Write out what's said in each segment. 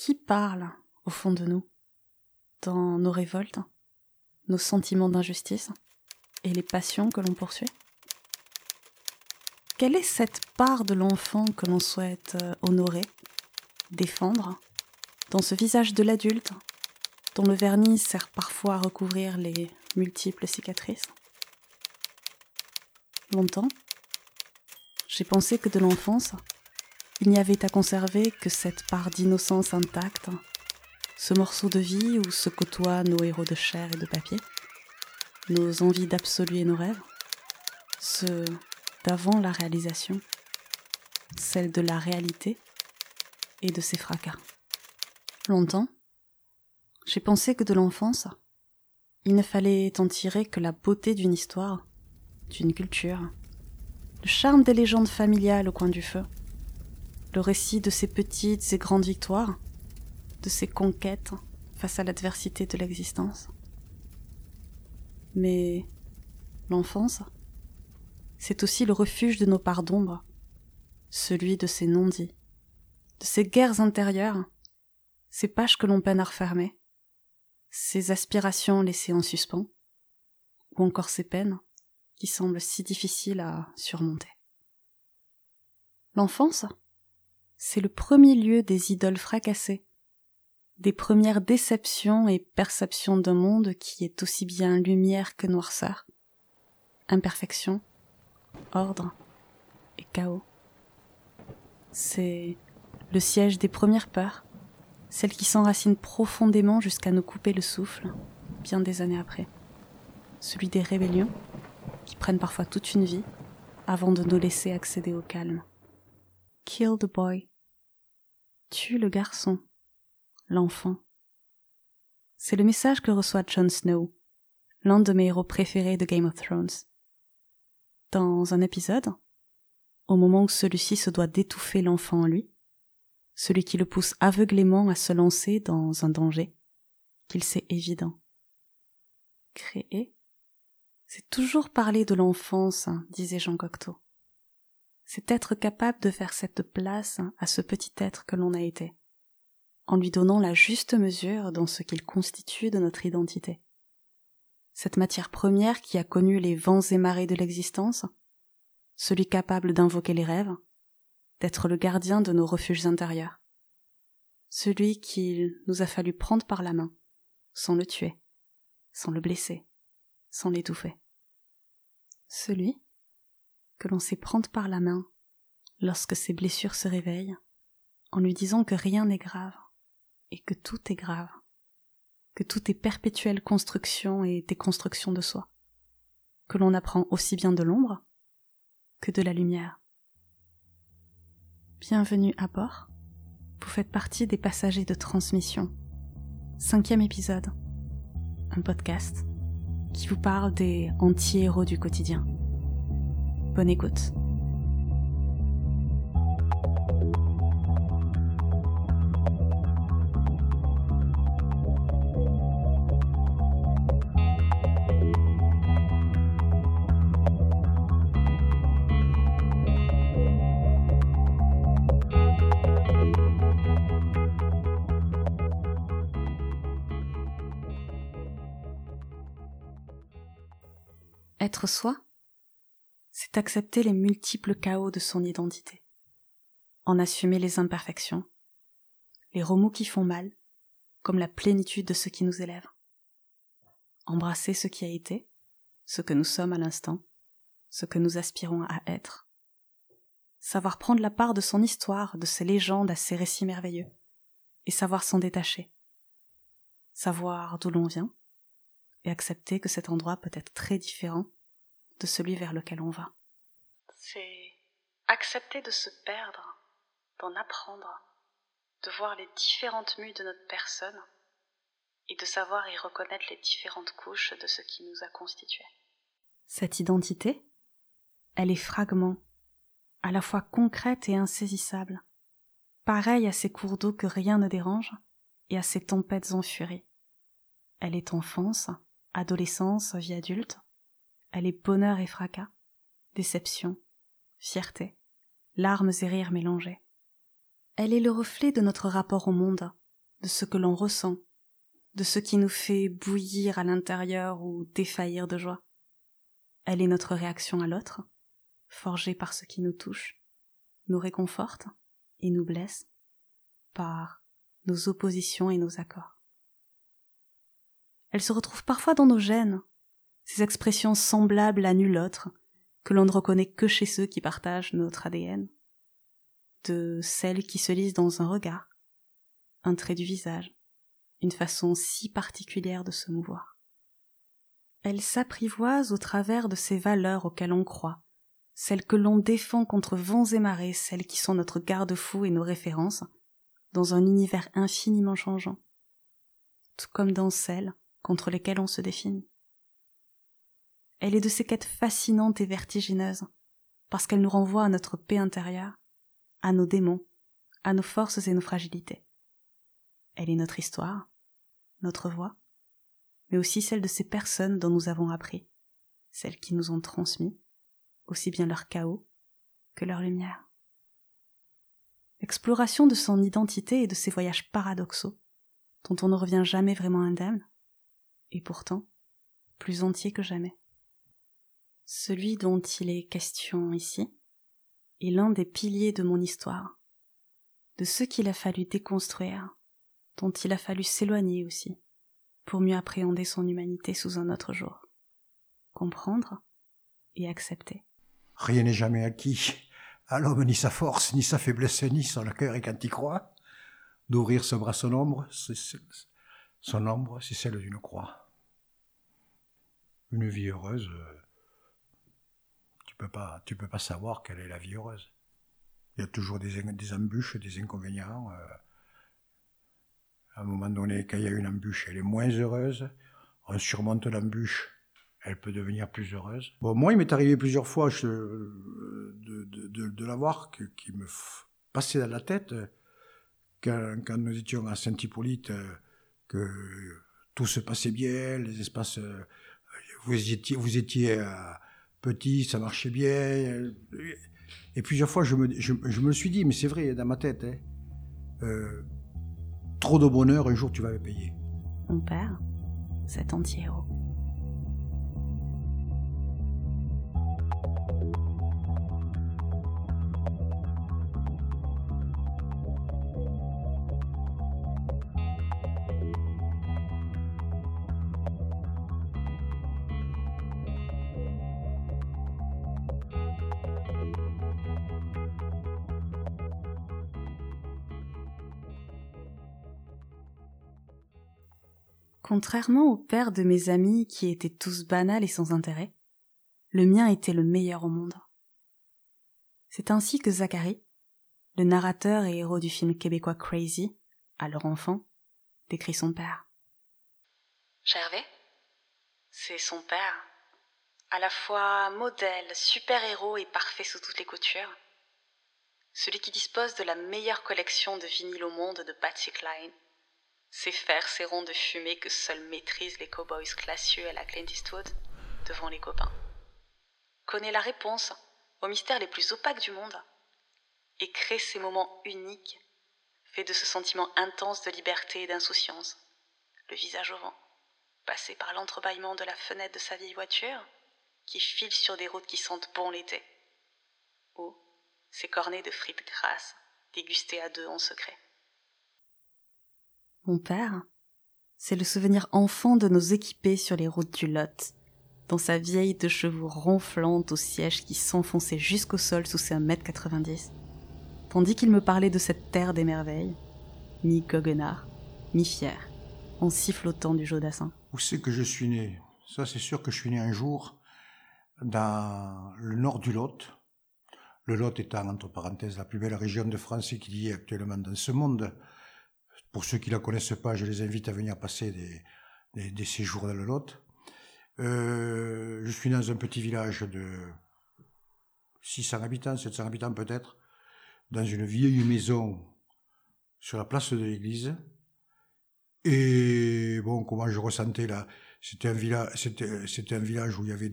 Qui parle au fond de nous Dans nos révoltes, nos sentiments d'injustice et les passions que l'on poursuit? Quelle est cette part de l'enfant que l'on souhaite euh, honorer, défendre, dans ce visage de l'adulte, dont le vernis sert parfois à recouvrir les multiples cicatrices? Longtemps, j'ai pensé que de l'enfance, il n'y avait à conserver que cette part d'innocence intacte, ce morceau de vie où se côtoient nos héros de chair et de papier, nos envies d'absolu et nos rêves, ceux d'avant la réalisation, celle de la réalité et de ses fracas. Longtemps, j'ai pensé que de l'enfance, il ne fallait en tirer que la beauté d'une histoire, d'une culture, le charme des légendes familiales au coin du feu, le récit de ses petites et grandes victoires, de ses conquêtes face à l'adversité de l'existence. Mais l'enfance, c'est aussi le refuge de nos parts d'ombre, celui de ces non-dits, de ces guerres intérieures, ces pages que l'on peine à refermer, ces aspirations laissées en suspens, ou encore ces peines qui semblent si difficiles à surmonter. L'enfance, c'est le premier lieu des idoles fracassées, des premières déceptions et perceptions d'un monde qui est aussi bien lumière que noirceur, imperfection, ordre et chaos. C'est le siège des premières peurs, celles qui s'enracinent profondément jusqu'à nous couper le souffle, bien des années après. Celui des rébellions, qui prennent parfois toute une vie avant de nous laisser accéder au calme. Kill the boy. Tue le garçon, l'enfant. C'est le message que reçoit Jon Snow, l'un de mes héros préférés de Game of Thrones. Dans un épisode, au moment où celui-ci se doit d'étouffer l'enfant en lui, celui qui le pousse aveuglément à se lancer dans un danger qu'il sait évident. Créer, c'est toujours parler de l'enfance, disait Jean Cocteau c'est être capable de faire cette place à ce petit être que l'on a été, en lui donnant la juste mesure dans ce qu'il constitue de notre identité. Cette matière première qui a connu les vents et marées de l'existence, celui capable d'invoquer les rêves, d'être le gardien de nos refuges intérieurs, celui qu'il nous a fallu prendre par la main, sans le tuer, sans le blesser, sans l'étouffer. Celui que l'on sait prendre par la main lorsque ses blessures se réveillent, en lui disant que rien n'est grave, et que tout est grave, que tout est perpétuelle construction et déconstruction de soi, que l'on apprend aussi bien de l'ombre que de la lumière. Bienvenue à bord, vous faites partie des passagers de transmission. Cinquième épisode, un podcast qui vous parle des anti-héros du quotidien. Bonne écoute. Être soi? Accepter les multiples chaos de son identité, en assumer les imperfections, les remous qui font mal, comme la plénitude de ce qui nous élève. Embrasser ce qui a été, ce que nous sommes à l'instant, ce que nous aspirons à être. Savoir prendre la part de son histoire, de ses légendes à ses récits merveilleux, et savoir s'en détacher. Savoir d'où l'on vient, et accepter que cet endroit peut être très différent de celui vers lequel on va. C'est accepter de se perdre, d'en apprendre, de voir les différentes mues de notre personne et de savoir y reconnaître les différentes couches de ce qui nous a constitués. Cette identité, elle est fragment, à la fois concrète et insaisissable, pareille à ces cours d'eau que rien ne dérange et à ces tempêtes en furie. Elle est enfance, adolescence, vie adulte, elle est bonheur et fracas, déception, fierté, larmes et rires mélangés. Elle est le reflet de notre rapport au monde, de ce que l'on ressent, de ce qui nous fait bouillir à l'intérieur ou défaillir de joie. Elle est notre réaction à l'autre, forgée par ce qui nous touche, nous réconforte et nous blesse, par nos oppositions et nos accords. Elle se retrouve parfois dans nos gènes, ces expressions semblables à nul autre, que l'on ne reconnaît que chez ceux qui partagent notre ADN, de celles qui se lisent dans un regard, un trait du visage, une façon si particulière de se mouvoir. Elle s'apprivoise au travers de ces valeurs auxquelles on croit, celles que l'on défend contre vents et marées, celles qui sont notre garde-fou et nos références, dans un univers infiniment changeant, tout comme dans celles contre lesquelles on se définit. Elle est de ces quêtes fascinantes et vertigineuses, parce qu'elle nous renvoie à notre paix intérieure, à nos démons, à nos forces et nos fragilités. Elle est notre histoire, notre voix, mais aussi celle de ces personnes dont nous avons appris, celles qui nous ont transmis, aussi bien leur chaos que leur lumière. Exploration de son identité et de ses voyages paradoxaux, dont on ne revient jamais vraiment indemne, et pourtant plus entier que jamais. Celui dont il est question ici est l'un des piliers de mon histoire, de ceux qu'il a fallu déconstruire, dont il a fallu s'éloigner aussi, pour mieux appréhender son humanité sous un autre jour, comprendre et accepter. Rien n'est jamais acquis, à l'homme ni sa force, ni sa faiblesse, ni son cœur et quand il croit, d'ouvrir ce bras son ombre, son ombre, c'est celle d'une croix. Une vie heureuse, euh, peux pas, tu peux pas savoir quelle est la vie heureuse. Il y a toujours des, embûches, des inconvénients. Euh, à un moment donné, quand il y a une embûche, elle est moins heureuse. On surmonte l'embûche, elle peut devenir plus heureuse. Bon, moi, il m'est arrivé plusieurs fois de, de, de, l'avoir qui me passait dans la tête quand, nous étions à Saint-Hippolyte, que tout se passait bien, les espaces, vous étiez, vous étiez euh, petit, ça marchait bien. Et plusieurs fois, je me, je, suis dit, mais c'est vrai, dans ma tête, hein, euh, trop de bonheur, un jour tu vas le payer. Mon père, cet anti-héros. Contrairement au père de mes amis qui étaient tous banals et sans intérêt, le mien était le meilleur au monde. C'est ainsi que Zachary, le narrateur et héros du film québécois Crazy, alors enfant, décrit son père. Gervais, c'est son père, à la fois modèle, super-héros et parfait sous toutes les coutures. Celui qui dispose de la meilleure collection de vinyles au monde de Patsy Cline ces fers, ces ronds de fumée que seuls maîtrisent les cowboys classieux à la Clint Eastwood devant les copains. Connaît la réponse aux mystères les plus opaques du monde et crée ces moments uniques, fait de ce sentiment intense de liberté et d'insouciance, le visage au vent, passé par l'entrebâillement de la fenêtre de sa vieille voiture, qui file sur des routes qui sentent bon l'été, ou ses cornets de frites grasses dégustés à deux en secret. Mon père, c'est le souvenir enfant de nos équipés sur les routes du Lot, dans sa vieille de chevaux ronflante au siège qui s'enfonçait jusqu'au sol sous ses 1m90, tandis qu'il me parlait de cette terre des merveilles, mi goguenard, mi fier, en sifflotant du Jodassin. Où c'est que je suis né? Ça, c'est sûr que je suis né un jour dans le nord du Lot. Le Lot étant, entre parenthèses, la plus belle région de France qu'il y ait actuellement dans ce monde. Pour ceux qui la connaissent pas, je les invite à venir passer des, des, séjours dans le Lot. Euh, je suis dans un petit village de 600 habitants, 700 habitants peut-être, dans une vieille maison sur la place de l'église. Et bon, comment je ressentais là, c'était un village, c'était, un village où il y avait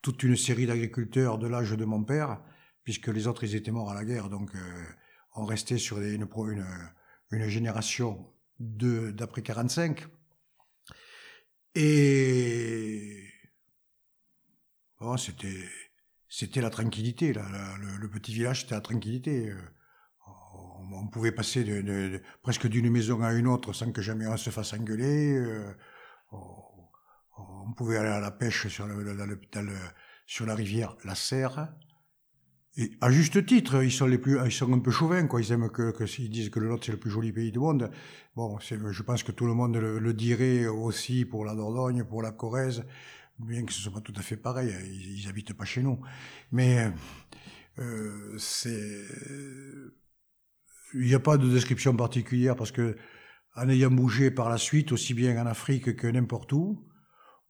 toute une série d'agriculteurs de l'âge de mon père, puisque les autres ils étaient morts à la guerre, donc euh, on restait sur une, génération d'après 45. Et c'était la tranquillité. Le, petit village, c'était la tranquillité. Euh, on, pouvait passer presque d'une maison à une autre sans que jamais on se fasse engueuler. Euh, on, pouvait aller à la pêche sur la rivière La Serre. Et à juste titre, ils sont les plus, ils sont un peu chauvins, quoi. Ils aiment que, que ils disent que le Lot c'est le plus joli pays du monde. Bon, je pense que tout le monde le, dirait aussi pour la Dordogne, pour la Corrèze, bien que ce soit pas tout à fait pareil. Ils, ils habitent pas chez nous, mais euh, c'est, il n'y a pas de description particulière parce que en ayant bougé par la suite aussi bien en Afrique que n'importe où,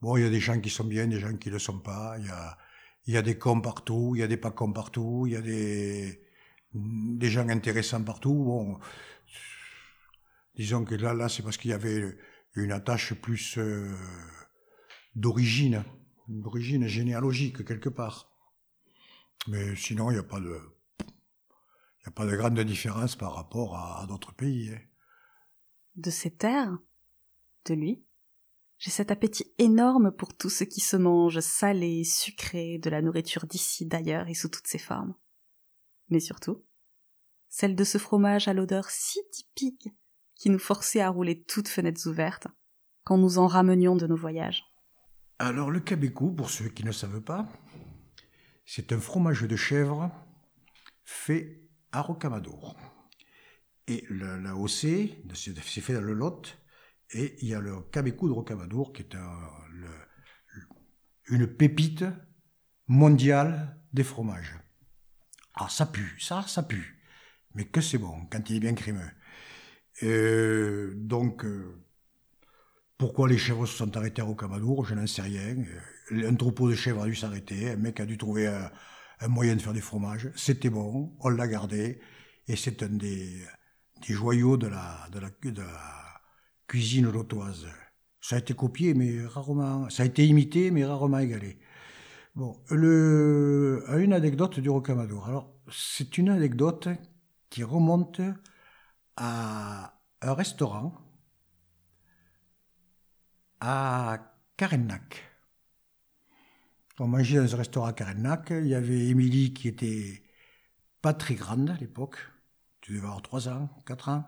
bon, il y a des gens qui sont bien, des gens qui le sont pas. Il y a il y a des cons partout, il y a des pas cons partout, il y a des, des gens intéressants partout. Bon, disons que là, là, c'est parce qu'il y avait une attache plus euh, d'origine, d'origine généalogique quelque part. Mais sinon, il n'y a pas de, a pas de grande différence par rapport à, d'autres pays. Hein. De ces terres, de lui, j'ai cet appétit énorme pour tout ce qui se mange, salé, sucré, de la nourriture d'ici, d'ailleurs et sous toutes ses formes. Mais surtout, celle de ce fromage à l'odeur si typique qui nous forçait à rouler toutes fenêtres ouvertes quand nous en ramenions de nos voyages. Alors le cabécou, pour ceux qui ne savent pas, c'est un fromage de chèvre fait à rocamadour. Et la, la c'est fait dans le Lot, et il y a le Cabécou de Rocamadour, qui est une pépite mondiale des fromages. Ah, ça pue, ça, ça pue. Mais que c'est bon, quand il est bien crémeux. Euh, donc, euh, pourquoi les chèvres se sont arrêtés à Rocamadour, je n'en sais rien. Euh, un troupeau de chèvres a dû s'arrêter, un mec a dû trouver un, moyen de faire des fromages. C'était bon, on l'a gardé, et c'est un des, joyaux de la cuisine lotoise. Ça a été copié, mais rarement. Ça a été imité, mais rarement égalé. Bon, le, une anecdote du rocamadour. Alors, c'est une anecdote qui remonte à un restaurant à Karennac. On mangeait dans un restaurant à Karennac. Il y avait Émilie qui était pas très grande à l'époque. Tu devais avoir 3 ans, 4 ans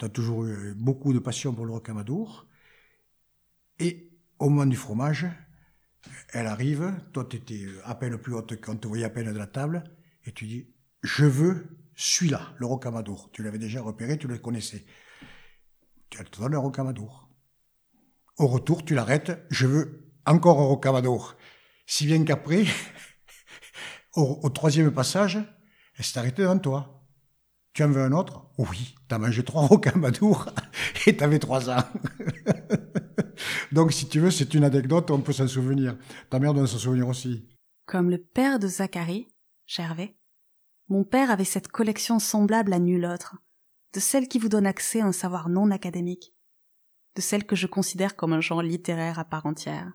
tu as toujours eu beaucoup de passion pour le rocamadour. Et au moment du fromage, elle arrive, toi tu étais à peine plus haute quand te voyait à peine de la table, et tu dis, je veux celui-là, le rocamadour. Tu l'avais déjà repéré, tu le connaissais. Tu te donnes un rocamadour. Au retour, tu l'arrêtes, je veux encore un rocamadour. Si bien qu'après, au, au, troisième passage, elle s'est arrêtée devant toi. Tu en veux un autre? Oui, t'as mangé trois rocamadours et t'avais trois ans. Donc, si tu veux, c'est une anecdote, on peut s'en souvenir. Ta mère doit s'en souvenir aussi. Comme le père de Zacharie, Gervais, mon père avait cette collection semblable à nulle autre, de celle qui vous donne accès à un savoir non académique, de celle que je considère comme un genre littéraire à part entière,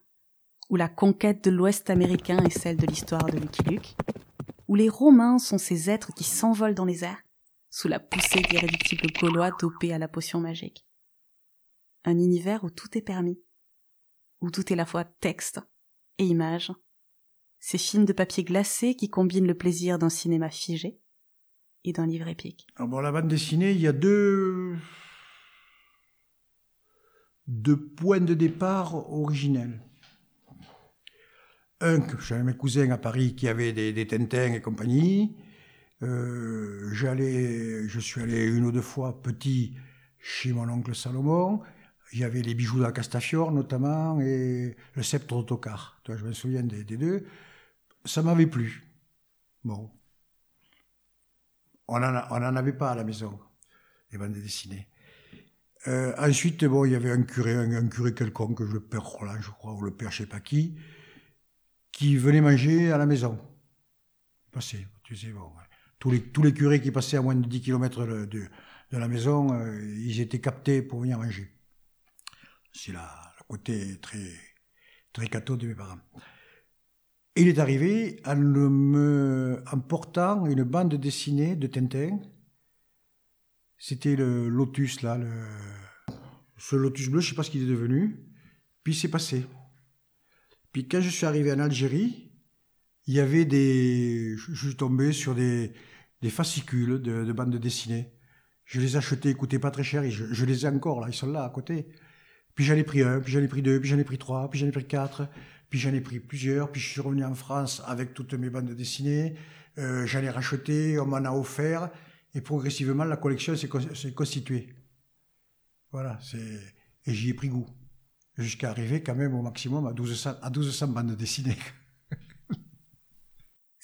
où la conquête de l'Ouest américain est celle de l'histoire de Lucky Luke, où les Romains sont ces êtres qui s'envolent dans les airs, sous la poussée d'irréductibles gaulois dopés à la potion magique. Un univers où tout est permis, où tout est à la fois texte et image. Ces films de papier glacé qui combinent le plaisir d'un cinéma figé et d'un livre épique. Alors la bande dessinée, il y a deux deux points de départ originels. Un, que j'avais mes cousins à Paris qui avaient des, des Tintins et compagnie, euh, j'allais, je suis allé une ou deux fois petit chez mon oncle Salomon. Il y avait les bijoux de la Castafiore notamment et le sceptre d'autocar. je me souviens des, deux. Ça m'avait plu. Bon. On n'en avait pas à la maison, les bandes dessinées. Euh, ensuite, bon, il y avait un curé, un, curé quelconque, le père Roland, je crois, ou le père je sais pas qui, qui venait manger à la maison. Passé, tu sais, bon tous les, curés qui passaient à moins de 10 km de, la maison, euh, ils étaient captés pour venir manger. C'est le côté très, très catho de mes parents. Il est arrivé en, me, portant une bande dessinée de Tintin C'était le lotus, là. Le... Ce lotus bleu, je sais pas ce qu'il est devenu. Puis c'est passé. Puis quand je suis arrivé en Algérie, il y avait des. Je suis tombé sur des, des fascicules de, de bandes dessinées. Je les ai achetés, ils coûtaient pas très cher, et je, les ai encore là, ils sont là à côté. Puis j'en ai pris un, puis j'en ai pris deux, puis j'en ai pris trois, puis j'en ai pris quatre, puis j'en ai pris plusieurs, puis je suis revenu en France avec toutes mes bandes dessinées, euh, j'en ai racheté, on m'en a offert, et progressivement la collection s'est constituée. Voilà, c'est et j'y ai pris goût, jusqu'à arriver quand même au maximum à 1200, à 1200 bandes dessinées.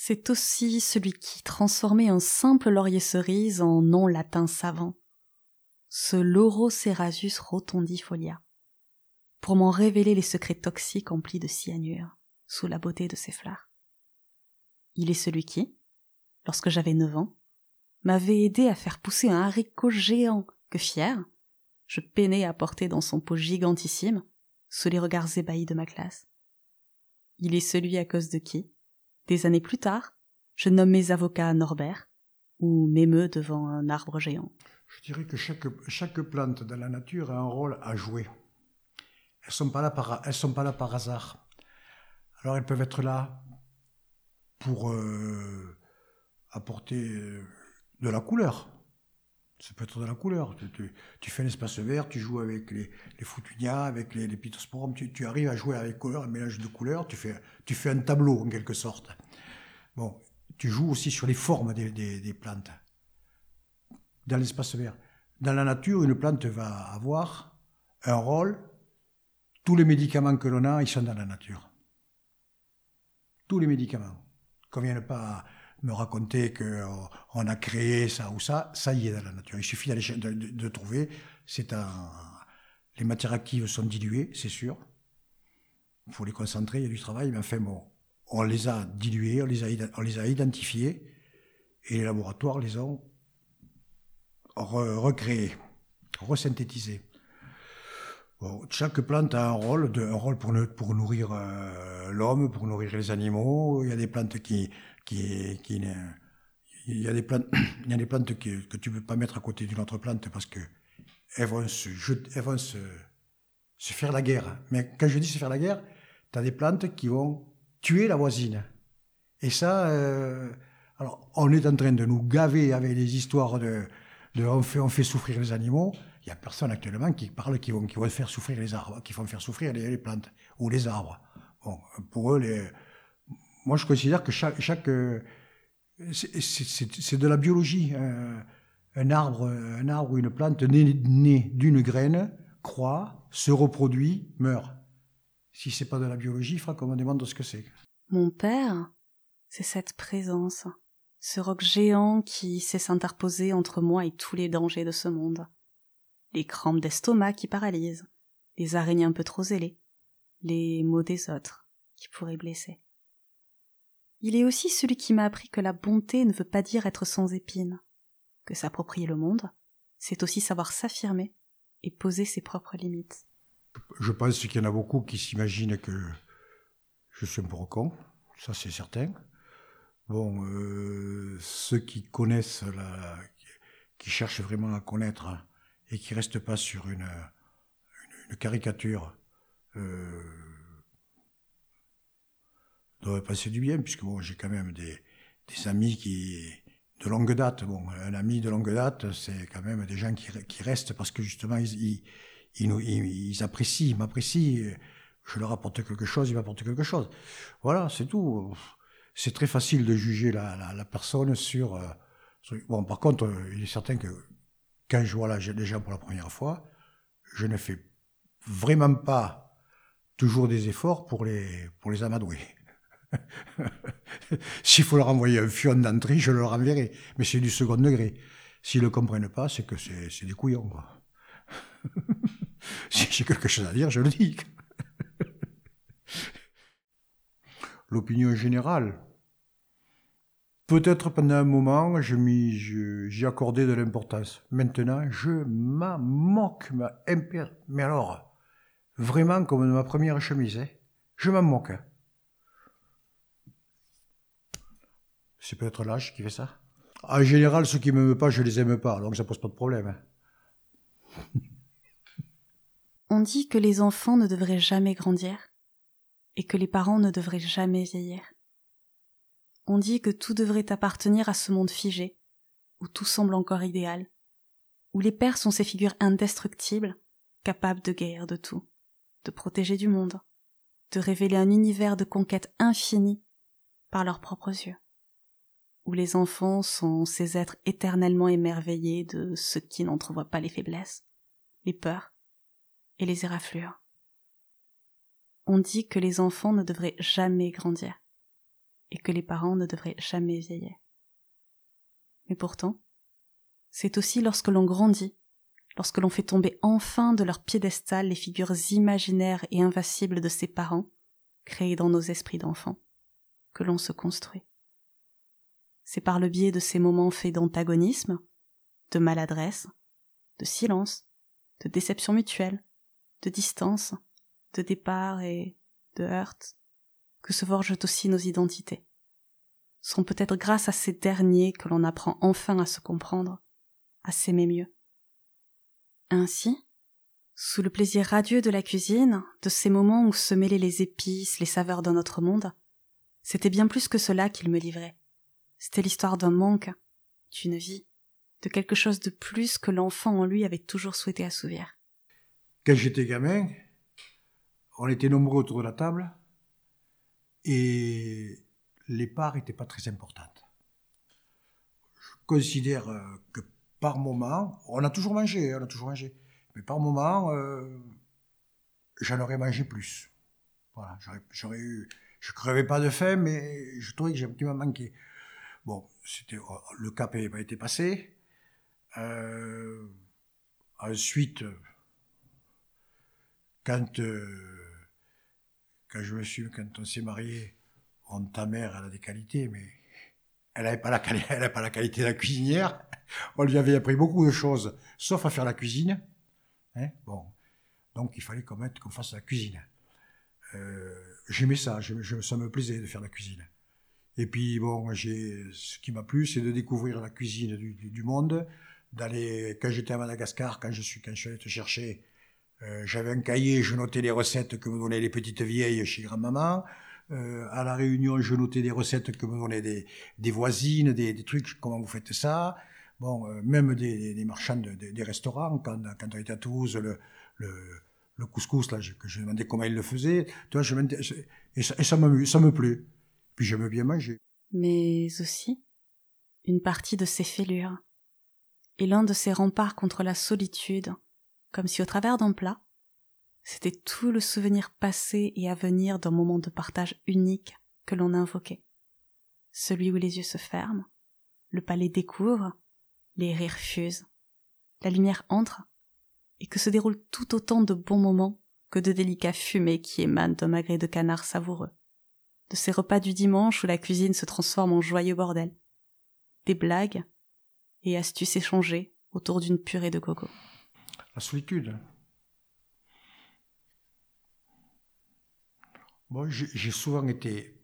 C'est aussi celui qui transformait un simple laurier cerise en nom latin savant, ce Laurocerasus rotondifolia, pour m'en révéler les secrets toxiques emplis de cyanure sous la beauté de ses fleurs. Il est celui qui, lorsque j'avais neuf ans, m'avait aidé à faire pousser un haricot géant que fier, je peinais à porter dans son pot gigantissime, sous les regards ébahis de ma classe. Il est celui à cause de qui, des années plus tard, je nomme mes avocats Norbert ou m'émeut devant un arbre géant. Je dirais que chaque, chaque plante dans la nature a un rôle à jouer. Elles ne sont, pas là par, elles sont pas là par hasard. Alors elles peuvent être là pour euh, apporter de la couleur. Ça peut être de la couleur. Tu, tu, fais un espace vert, tu joues avec les, les futunias, avec les, les pittosporums, tu, tu, arrives à jouer avec couleur, un mélange de couleurs, tu fais, tu fais un tableau en quelque sorte. Bon, tu joues aussi sur les formes des, des, plantes dans l'espace vert. Dans la nature, une plante va avoir un rôle. Tous les médicaments que l'on a, ils sont dans la nature. Tous les médicaments. Qu'on vienne pas me raconter qu'on a créé ça ou ça, ça y est dans la nature. Il suffit de, trouver. C'est un, les matières actives sont diluées, c'est sûr. Il faut les concentrer, il y a du travail, mais enfin bon, on les a diluées, on les a, on identifiées, et les laboratoires les ont re, recréées, resynthétisées. Bon, chaque plante a un rôle, un rôle pour, pour nourrir euh, l'homme, pour nourrir les animaux. Il y a des plantes qui, qui, il y a des plantes, il y a des plantes qui, que tu peux pas mettre à côté d'une autre plante parce que elles vont se, elles vont se, se faire la guerre. Mais quand je dis se faire la guerre, tu as des plantes qui vont tuer la voisine. Et ça, euh, alors on est en train de nous gaver avec des histoires de, de on, fait, on fait souffrir les animaux. Il y a personne actuellement qui parle qui vont, qui vont faire souffrir les arbres, qui vont faire souffrir les, les plantes ou les arbres. Bon, pour eux, les, moi, je considère que chaque, chaque euh, c'est de la biologie. Un, arbre, un arbre ou une plante née, née d'une graine croît, se reproduit, meurt. Si c'est pas de la biologie, il faudra qu'on me demande ce que c'est. Mon père, c'est cette présence, ce roc géant qui sait s'interposer entre moi et tous les dangers de ce monde. Les crampes d'estomac qui paralysent, les araignées un peu trop zélées, les maux des autres qui pourraient blesser. Il est aussi celui qui m'a appris que la bonté ne veut pas dire être sans épines, que s'approprier le monde, c'est aussi savoir s'affirmer et poser ses propres limites. Je pense qu'il y en a beaucoup qui s'imaginent que je suis un peu con, ça c'est certain. Bon, euh, ceux qui connaissent, qui cherchent vraiment à connaître et qui restent pas sur une, caricature, euh, doit passer du bien, puisque bon, j'ai quand même des, amis qui de longue date. Bon, un ami de longue date, c'est quand même des gens qui, restent parce que justement ils, ils, ils apprécient, ils m'apprécient. Je leur apporte quelque chose, ils m'apportent quelque chose. Voilà, c'est tout. C'est très facile de juger la, personne sur, euh, Bon, par contre, il est certain que quand je vois là, les gens pour la première fois, je ne fais vraiment pas toujours des efforts pour les, pour les amadouer. S'il faut leur envoyer un fion d'entrée, je leur enverrai. Mais c'est du second degré. S'ils ne le comprennent pas, c'est que c'est des couillons. si j'ai quelque chose à dire, je le dis. L'opinion générale. Peut-être pendant un moment, j'y accordais de l'importance. Maintenant, je m'en moque, ma Mais alors, vraiment comme de ma première chemise, hein. je m'en moque. C'est peut-être l'âge qui fait ça. En général, ceux qui m'aiment pas, je les aime pas, donc ça pose pas de problème. hein. On dit que les enfants ne devraient jamais grandir et que les parents ne devraient jamais vieillir. On dit que tout devrait appartenir à ce monde figé, où tout semble encore idéal, où les pères sont ces figures indestructibles, capables de guérir de tout, de protéger du monde, de révéler un univers de conquête infinie par leurs propres yeux, où les enfants sont ces êtres éternellement émerveillés de ce qui n'entrevoient pas les faiblesses, les peurs et les éraflures. On dit que les enfants ne devraient jamais grandir et que les parents ne devraient jamais vieillir. Mais pourtant, c'est aussi lorsque l'on grandit, lorsque l'on fait tomber enfin de leur piédestal les figures imaginaires et invincibles de ses parents, créées dans nos esprits d'enfants, que l'on se construit. C'est par le biais de ces moments faits d'antagonisme, de maladresse, de silence, de déception mutuelle, de distance, de départ et de heurts, que se forgent aussi nos identités. Sont peut-être grâce à ces derniers que l'on apprend enfin à se comprendre, à s'aimer mieux. Ainsi, sous le plaisir radieux de la cuisine, de ces moments où se mêlaient les épices, les saveurs d'un autre monde, c'était bien plus que cela qu'il me livrait. C'était l'histoire d'un manque, d'une vie, de quelque chose de plus que l'enfant en lui avait toujours souhaité assouvir. Quand j'étais gamin, on était nombreux autour de la table et les parts n'étaient pas très importantes. Je considère euh, que par moment, on a toujours mangé, on a toujours mangé, mais par moment, euh, j'en aurais mangé plus. Voilà, j'aurais- eu, je crevais pas de faim, mais je trouvais que j'ai un petit peu manqué. Bon, c'était oh, le cap n'avait pas été passé. Euh, ensuite, quand euh, quand je me suis, quand on s'est marié, ta mère, elle a des qualités, mais elle n'avait pas, la qualité de la cuisinière. On lui avait appris beaucoup de choses, sauf à faire la cuisine. Hein, bon. Donc il fallait qu'on fasse la cuisine. Euh, J'aimais ça, ça me plaisait de faire la cuisine. Et puis bon, ce qui m'a plu, c'est de découvrir la cuisine du- du monde. D'aller, quand j'étais à Madagascar, quand je suis, quand je suis allé te chercher, euh, j'avais un cahier, je notais les recettes que me donnaient les petites vieilles chez grand-maman. Euh, à la Réunion, je notais des recettes que me donnaient des, des voisines, des, des trucs, comment vous faites ça? Bon, euh, même des, des- marchands de- des- restaurants, quand, quand on était à Toulouse, le, le, le couscous, là, je, que je demandais comment ils le faisaient. Tu vois, je et ça, et ça, m'amuse- ça me plaît. Puis j'aime bien manger. mais aussi une partie de ses fêlures, et l'un de ses remparts contre la solitude, comme si au travers d'un plat, c'était tout le souvenir passé et à venir d'un moment de partage unique que l'on invoquait. Celui où les yeux se ferment, le palais découvre, les rires fusent, la lumière entre, et que se déroulent tout autant de bons moments que de délicats fumées qui émanent d'un magret de canard savoureux de ces repas du dimanche où la cuisine se transforme en joyeux bordel. Des blagues et astuces échangées autour d'une purée de coco. La solitude. Bon, j'ai souvent été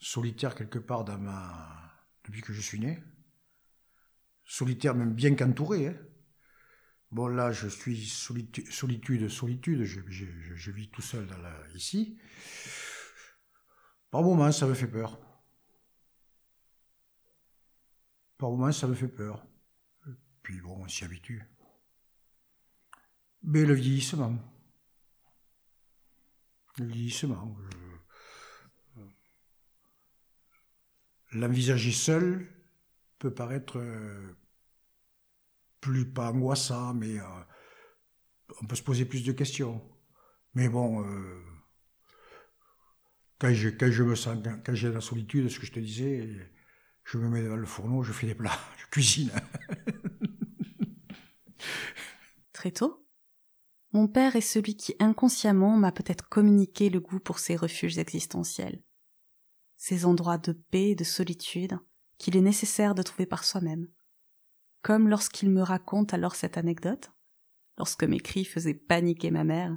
solitaire quelque part dans depuis que je suis né. Solitaire, même bien qu'entouré. hein. Bon, là, je suis solitu- solitude, solitude, je, vis tout seul ici. Par moments, ça me fait peur. Par moments, ça me fait peur. Puis bon, on s'y habitue. Mais le vieillissement. Le vieillissement. je- L'envisager seul peut paraître euh, plus pas angoissant, mais euh, on peut se poser plus de questions. Mais bon, euh, quand, je, quand je me sens, quand j'ai la solitude, ce que je te disais, je me mets devant le fourneau, je fais des plats, je cuisine. Très tôt, mon père est celui qui inconsciemment m'a peut-être communiqué le goût pour ces refuges existentiels, ces endroits de paix et de solitude qu'il est nécessaire de trouver par soi-même. Comme lorsqu'il me raconte alors cette anecdote, lorsque mes cris faisaient paniquer ma mère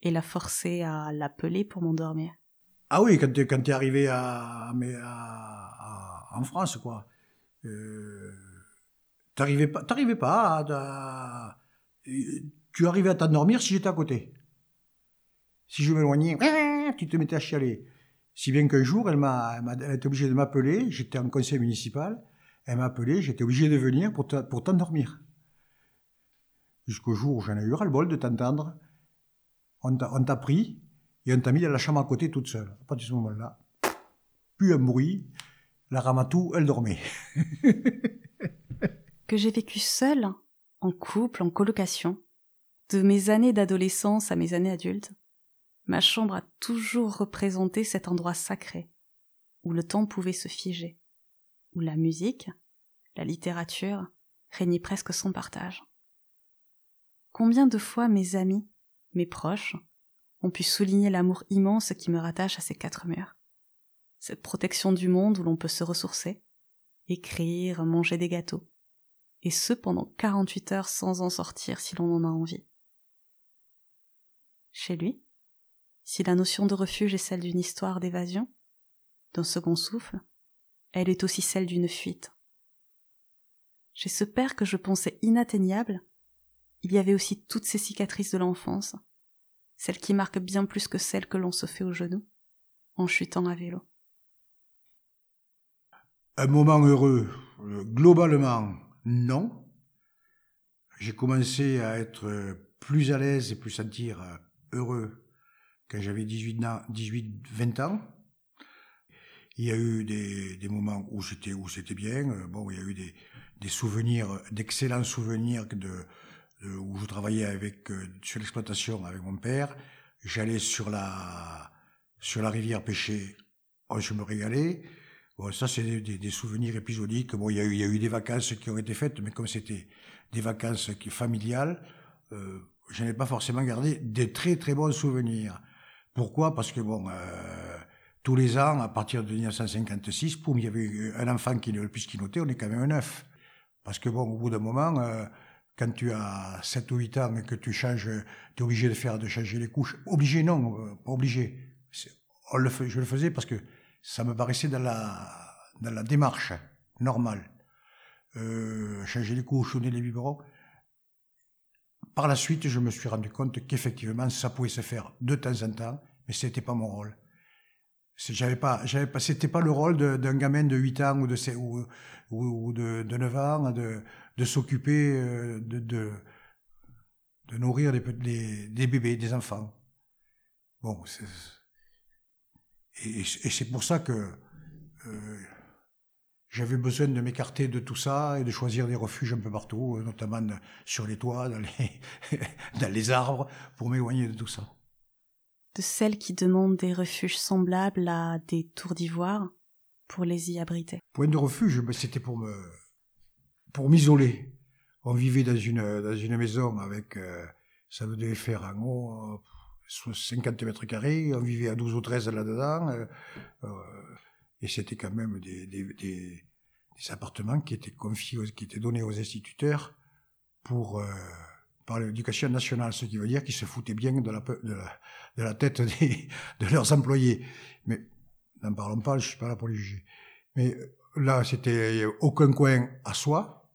et la forcer à l'appeler pour m'endormir. Ah oui, quand tu quand es arrivé à, en France, quoi. Euh, t'arrivais pas, t'arrivais pas à, tu arrivais à t'endormir si j'étais à côté. Si je m'éloignais, tu te mettais à chialer. Si bien qu'un jour, elle m'a, elle été obligée de m'appeler, j'étais en conseil municipal, elle m'a appelé, j'étais obligé de venir pour, pour t'endormir. Jusqu'au jour où j'en ai eu ras-le-bol de t'entendre. On t'a pris et on t'a mis dans la chambre à côté toute seule. À partir de ce moment-là, plus un bruit, la Ramatou, elle dormait. que j'ai vécu seule, en couple, en colocation, de mes années d'adolescence à mes années adultes, ma chambre a toujours représenté cet endroit sacré, où le temps pouvait se figer, où la musique, la littérature régnaient presque sans partage. Combien de fois mes amis, mes proches, ont pu souligner l'amour immense qui me rattache à ces quatre murs? Cette protection du monde où l'on peut se ressourcer, écrire, manger des gâteaux, et ce pendant quarante-huit heures sans en sortir si l'on en a envie. Chez lui, si la notion de refuge est celle d'une histoire d'évasion, d'un second souffle, elle est aussi celle d'une fuite. Chez ce père que je pensais inatteignable, il y avait aussi toutes ces cicatrices de l'enfance, celles qui marquent bien plus que celles que l'on se fait au genou, en chutant à vélo. Un moment heureux, euh, globalement, non. J'ai commencé à être plus à l'aise et plus sentir euh, heureux quand j'avais 18-20 ans. Il y a eu des, moments où c'était bien. Euh, bon, il y a eu des, souvenirs, d'excellents souvenirs de, où je travaillais avec euh, sur l'exploitation avec mon père. J'allais sur la sur la rivière pêcher. Oh, je me régalais. Bon, ça c'est des, souvenirs épisodiques. Bon, il y a eu des vacances qui ont été faites, mais comme c'était des vacances qui familiales, euh, je n'ai pas forcément gardé des très très bons souvenirs. Pourquoi? Parce que bon, euh, tous les ans, à partir de 1956, pour il y avait un enfant qui le plus qui notait, on est quand même neuf. Parce que bon, au bout d'un moment, euh, quand tu as 7 ou 8 ans et que tu changes, tu es obligé de faire de changer les couches. Obligé, non, euh, pas obligé. Je le faisais parce que ça me paraissait dans la, dans la démarche normale. Euh, changer les couches, donner les biberons. Par la suite, je me suis rendu compte qu'effectivement, ça pouvait se faire de temps en temps, mais c'était pas mon rôle. J'avais pas, pas, pas le rôle d'un gamin de 8 ans ou de, ou, ou de, de 9 ans de, de s'occuper euh, de, de, nourrir des, des, des, bébés, des enfants. Bon, et, et c'est pour ça que euh, j'avais besoin de m'écarter de tout ça et de choisir des refuges un peu partout, euh, notamment sur les toits, dans les, dans les arbres, pour m'éloigner de tout ça. De celles qui demandent des refuges semblables à des tours d'ivoire pour les y abriter. Point de refuge, ben, c'était pour me, pour m'isoler. On vivait dans une, dans une maison avec, euh, ça devait faire en haut, 50 mètres carrés, on vivait à 12 ou 13 là-dedans, euh, euh et c'était quand même des, appartements qui étaient confiés, qui étaient donnés aux instituteurs pour euh, par l'éducation nationale, ce qui veut dire qu'ils se foutaient bien de la, tête de leurs employés. Mais n'en parlons pas, je suis pas là pour les juger. Mais euh, là, c'était aucun coin à soi.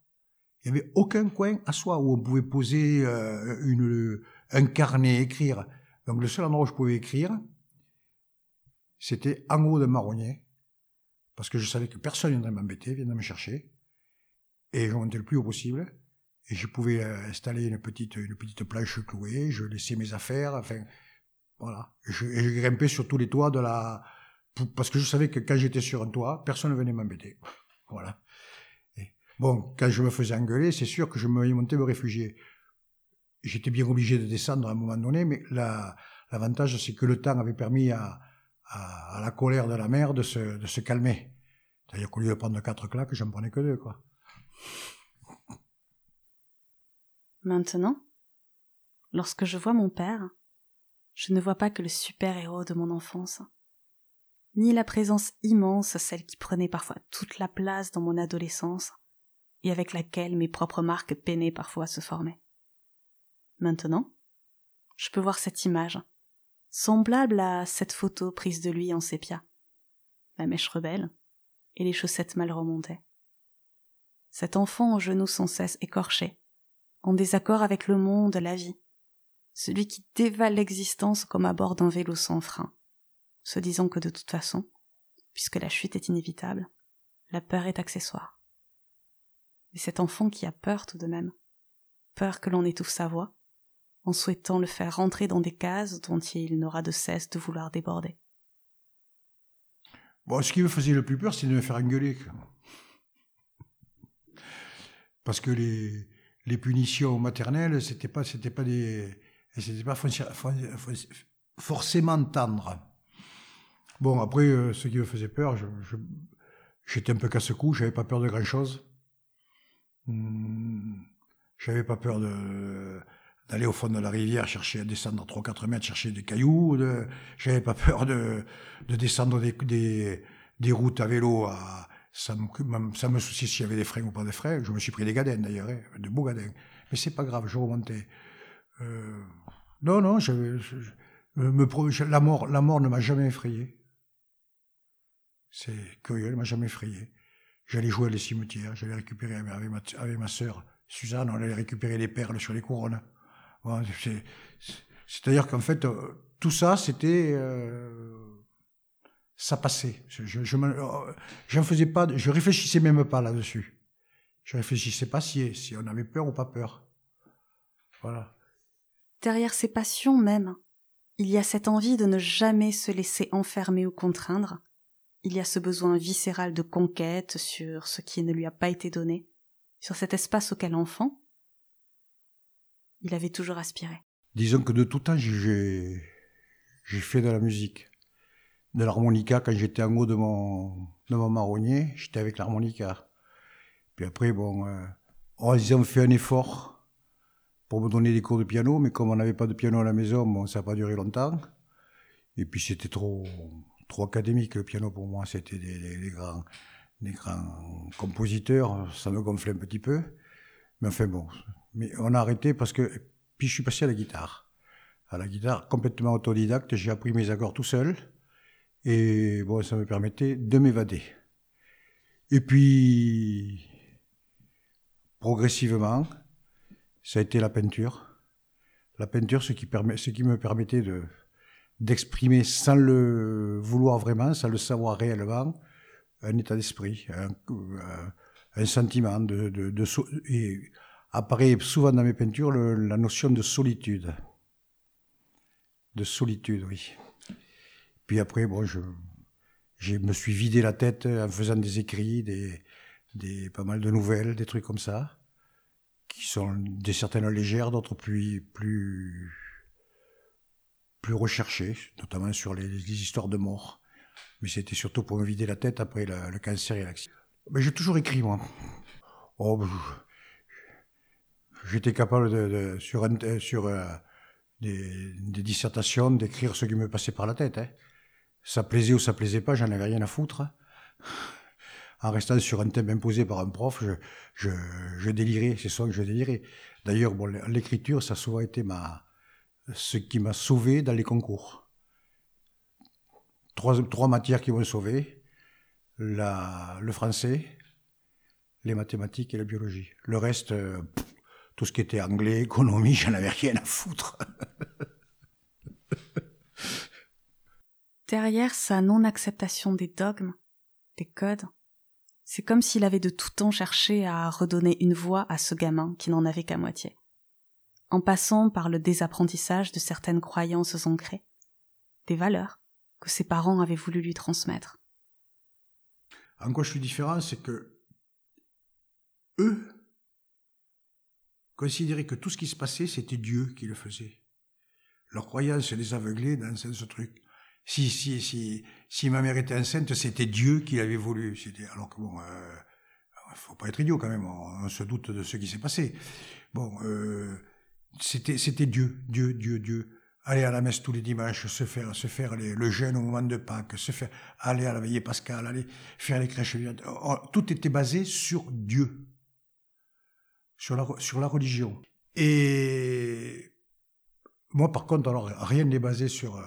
Il n'y avait aucun coin à soi où on pouvait poser une, un carnet, écrire. Donc le seul endroit où je pouvais écrire, c'était en haut de marronnier, parce que je savais que personne viendrait m'embêter, viendrait me chercher, et je montais le plus haut possible, et je pouvais euh, installer une petite, une petite planche clouée, je laissais mes affaires, enfin, voilà. Et je, grimpais sur tous les toits de la, parce que je savais que quand j'étais sur un toit, personne ne venait m'embêter. Voilà. Bon, quand je me faisais engueuler, c'est sûr que je me montais me réfugier. J'étais bien obligé de descendre à un moment donné, mais l'avantage, c'est que le temps avait permis à, la colère de la mère de se, de se calmer. C'est-à-dire qu'au lieu de prendre quatre claques, j'en prenais que deux, quoi. Maintenant, lorsque je vois mon père, je ne vois pas que le super-héros de mon enfance, ni la présence immense, celle qui prenait parfois toute la place dans mon adolescence, et avec laquelle mes propres marques peinaient parfois à se former. Maintenant, je peux voir cette image, semblable à cette photo prise de lui en sépia. La mèche rebelle et les chaussettes mal remontées. Cet enfant aux genoux sans cesse écorchés, en désaccord avec le monde, la vie, celui qui dévale l'existence comme à bord d'un vélo sans frein, se disant que de toute façon, puisque la chute est inévitable, la peur est accessoire. Et cet enfant qui a peur tout de même, peur que l'on étouffe sa voix, en souhaitant le faire rentrer dans des cases dont il n'aura de cesse de vouloir déborder. Bon, ce qui me faisait le plus peur, c'est de me faire engueuler. Parce que les, les punitions maternelles, c'était pas, c'était pas des, c'était pas forcément tendre. Bon, après, euh, ce qui me faisait peur, j'étais un peu casse-cou, j'avais pas peur de grand-chose. Hmm, j'avais pas peur de d'aller au fond de la rivière chercher à descendre 3-4 mètres chercher des cailloux de, j'avais pas peur de, de descendre des, des, des routes à vélo à, ça me, ça me souciait s'il y avait des freins ou pas des freins. Je me suis pris des gadins d'ailleurs, hein, de beaux gadins. Mais c'est pas grave, je remontais. Euh, non, non, je, me, la mort, la mort ne m'a jamais effrayé. C'est curieux, elle m'a jamais effrayé. J'allais jouer à les cimetières, j'allais récupérer avec ma, avec ma sœur Suzanne, on allait récupérer les perles sur les couronnes. C'est-à-dire qu'en fait, euh, tout ça, c'était, euh, ça passait. Je, je, je faisais pas, je réfléchissais même pas là-dessus. Je réfléchissais pas si, si on avait peur ou pas peur. Voilà. Derrière ces passions même, il y a cette envie de ne jamais se laisser enfermer ou contraindre. Il y a ce besoin viscéral de conquête sur ce qui ne lui a pas été donné, sur cet espace auquel enfant, il avait toujours aspiré. Disons que de tout temps, j'ai, fait de la musique. De l'harmonica, quand j'étais en haut de mon, de mon marronnier, j'étais avec l'harmonica. Puis après, bon, euh, on fait un effort pour me donner des cours de piano, mais comme on n'avait pas de piano à la maison, ça n'a pas duré longtemps. Et puis c'était trop, trop académique le piano pour moi, c'était des, grands, des grands compositeurs, ça me gonflait un petit peu. Mais enfin bon, mais on a arrêté parce que, puis je suis passé à la guitare. À la guitare complètement autodidacte, j'ai appris mes accords tout seul. Et bon, ça me permettait de m'évader. Et puis, progressivement, ça a été la peinture. La peinture, ce qui, permet, ce qui me permettait de, d'exprimer sans le vouloir vraiment, sans le savoir réellement, un état d'esprit, un, sentiment de, apparaît souvent dans mes peintures la notion de solitude. De solitude, oui. Puis après, bon, je, je me suis vidé la tête en faisant des écrits, des, des, pas mal de nouvelles, des trucs comme ça qui sont des certaines légères, d'autres plus, plus, plus recherchées, notamment sur les, histoires de mort. Mais c'était surtout pour me vider la tête après le, cancer et l'accident. Mais j'ai toujours écrit, moi. Oh, j'étais capable de, sur, sur euh, des, dissertations d'écrire ce qui me passait par la tête. Hein. Ça plaisait ou ça plaisait pas, j'en avais rien à foutre en restant sur un thème imposé par un prof, je, je, je délirais, c'est ça que je délirais. D'ailleurs, bon, l'écriture, ça a souvent été ma, ce qui m'a sauvé dans les concours. Trois, trois matières qui m'ont sauvé, la, le français, les mathématiques et la biologie. Le reste, euh, tout ce qui était anglais, économie, j'en avais rien à foutre. Derrière sa non-acceptation des dogmes, des codes, c'est comme s'il avait de tout temps cherché à redonner une voix à ce gamin qui n'en avait qu'à moitié. En passant par le désapprentissage de certaines croyances ancrées, des valeurs que ses parents avaient voulu lui transmettre. En quoi je suis différent, c'est que eux considéraient que tout ce qui se passait, c'était Dieu qui le faisait. Leur croyance les aveuglait dans ce truc si, si, si, si ma mère était enceinte, c'était Dieu qui l'avait voulu. Alors que bon, euh, faut pas être idiot quand même, on, se doute de ce qui s'est passé. Bon, euh, c'était, Dieu, Dieu, Dieu, Dieu. Aller à la messe tous les dimanches, se faire, faire le jeûne au moment de Pâques, se faire, aller à la veillée pascale, aller faire les crèches. Tout était basé sur Dieu, sur la, sur la religion. Et moi, par contre, alors rien n'est basé sur, euh,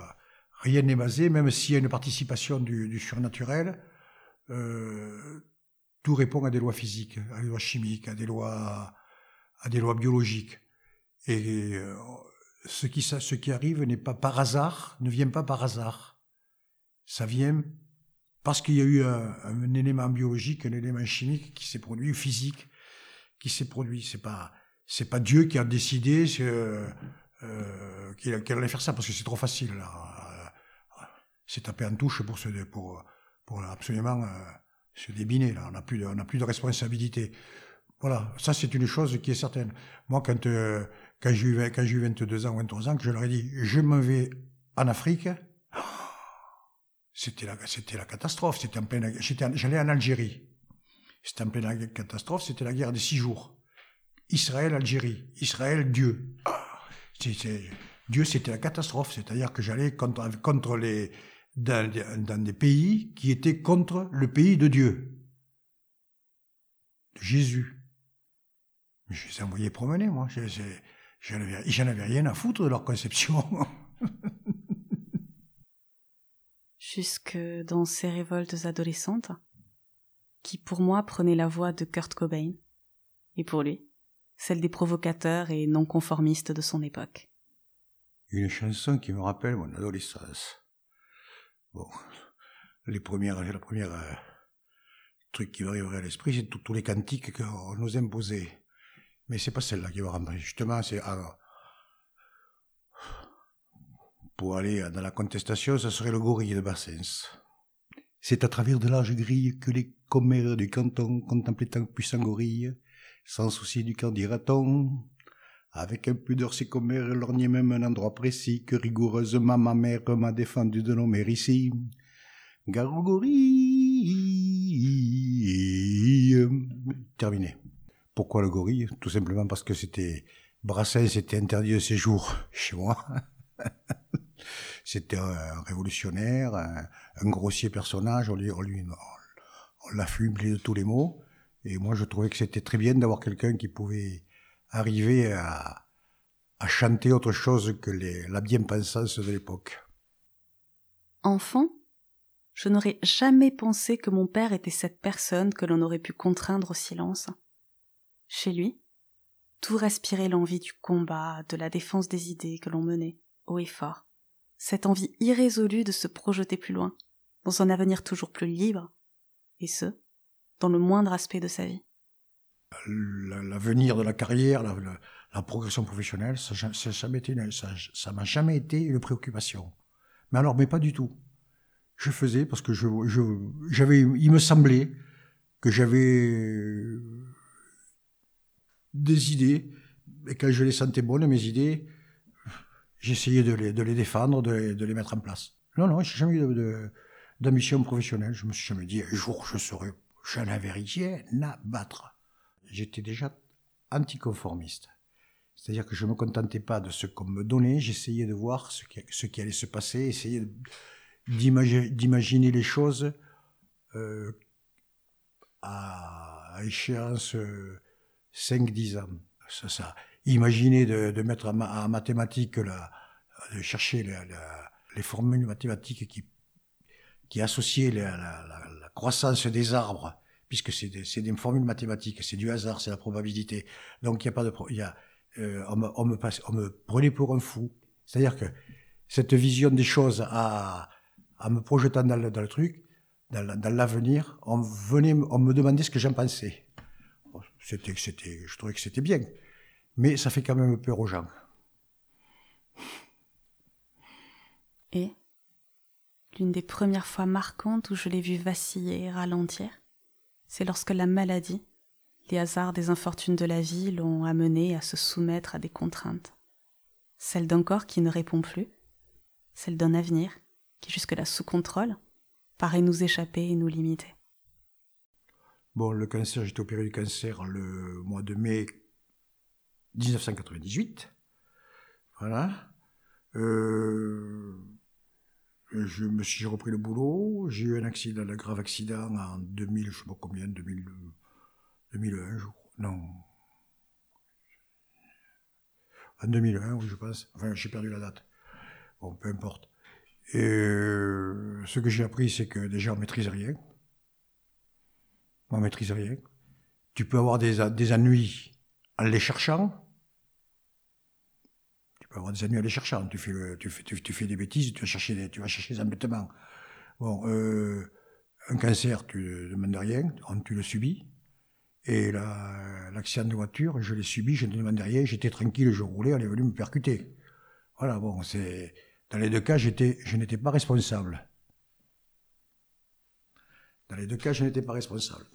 rien n'est basé, même s'il y a une participation du, surnaturel, euh, tout répond à des lois physiques, à des lois chimiques, à des lois, à des lois biologiques. Et euh, ce, qui, ce qui arrive n'est pas par hasard, ne vient pas par hasard. Ça vient parce qu'il y a eu un, élément biologique, un élément chimique qui s'est produit, physique, qui s'est produit. C'est pas, c'est pas Dieu qui a décidé euh, euh, qu'il allait faire ça parce que c'est trop facile. Là. C'est taper en touche pour se, pour, pour absolument euh, se débiner. Là. On n'a plus, de, on a plus de responsabilité. Voilà, ça c'est une chose qui est certaine. Moi, quand euh, quand j'ai eu quand j'ai eu 22 ans, 23 ans, que je leur ai dit, je me vais en Afrique. C'était la, c'était la catastrophe. C'était en pleine, j'allais en Algérie. C'était en pleine catastrophe. C'était la guerre des six jours. Israël, Algérie. Israël, Dieu. Dieu, c'était la catastrophe. C'est-à-dire que j'allais contre, dans, des pays qui étaient contre le pays de Dieu. De Jésus. Je les envoyais promener, moi. J'en avais, rien à foutre de leur conception. Jusque dans ces révoltes adolescentes, qui pour moi prenaient la voix de Kurt Cobain, et pour lui, celle des provocateurs et non conformistes de son époque. Une chanson qui me rappelle mon adolescence. Bon, les premières, la première euh, truc qui m'arriverait à l'esprit, c'est tous les cantiques qu'on nous imposait. Mais c'est pas celle-là qui va rentrer. Justement, c'est ah, pour aller dans la contestation, ce serait le gorille de Bassens. C'est à travers de larges grilles que les commères du canton contemplaient tant puissant gorille sans souci du camp dira-t-on. Avec un pudeur ses commères lorgnaient même un endroit précis que rigoureusement ma mère m'a défendu de nommer ici. Gargouille. Terminé. Pourquoi le gorille? Tout simplement parce que c'était Brassens c'était interdit de séjour chez moi. c'était un révolutionnaire, un, grossier personnage, on, lui, on l'a fublé de tous les mots. Et moi, je trouvais que c'était très bien d'avoir quelqu'un qui pouvait arriver à, à chanter autre chose que les, la bien-pensance de l'époque. Enfant, je n'aurais jamais pensé que mon père était cette personne que l'on aurait pu contraindre au silence. Chez lui, tout respirait l'envie du combat, de la défense des idées que l'on menait, haut et fort. Cette envie irrésolue de se projeter plus loin, dans un avenir toujours plus libre, et ce, dans le moindre aspect de sa vie L'avenir de la carrière, la, progression professionnelle, ça m'a jamais été une préoccupation. Mais alors, mais pas du tout. Je faisais parce que je, j'avais, il me semblait que j'avais des idées, et quand je les sentais bonnes, mes idées, j'essayais de les, de défendre, de les, de mettre en place. Non, non, j'ai jamais eu d'ambition professionnelle. Je me suis jamais dit, un jour, je serai je n'avais rien à battre. J'étais déjà anticonformiste. C'est-à-dire que je ne me contentais pas de ce qu'on me donnait, j'essayais de voir ce qui, allait se passer, essayer d'imaginer les choses euh, à, échéance 5-10 euh, ans. Ça. Imaginer de, mettre en, mathématiques, de chercher les formules mathématiques qui, qui associaient la, la croissance des arbres, puisque c'est des, des, formules mathématiques, c'est du hasard, c'est la probabilité. Donc il n'y a pas de, il y a, euh, on, me, on, me on me prenait pour un fou. C'est-à-dire que cette vision des choses à, à me projetant dans le, dans le truc, dans, l'avenir, on venait, on me demandait ce que j'en pensais. C'était, c'était, je trouvais que c'était bien, mais ça fait quand même peur aux gens. Et? L'une des premières fois marquantes où je l'ai vu vaciller et ralentir, c'est lorsque la maladie, les hasards des infortunes de la vie l'ont amené à se soumettre à des contraintes. Celle d'un corps qui ne répond plus, celle d'un avenir qui, jusque-là sous contrôle, paraît nous échapper et nous limiter. Bon, le cancer, été opéré du cancer le mois de mai 1998. Voilà. Euh, je me suis repris le boulot, j'ai eu un accident, un grave accident en 2000, je sais pas combien, 2000, 2001, je crois. Non. En 2001, oui, je pense. Enfin, j'ai perdu la date. Bon, peu importe. Et euh, ce que j'ai appris, c'est que déjà, on maîtrise rien. On maîtrise rien. Tu peux avoir des ennuis en les cherchant. Tu peux avoir des ennuis en les cherchant. Tu fais, tu fais, tu, fais des bêtises, tu vas chercher des, tu vas chercher des embêtements. Bon, euh, un cancer, tu ne demandes rien, tu le subis. Et l'accident de voiture, je l'ai subi, je ne demandais rien, j'étais tranquille, je roulais, elle est venue me percuter. Voilà, bon, c'est. Dans les deux cas, je n'étais pas responsable. Dans les deux cas, je n'étais pas responsable.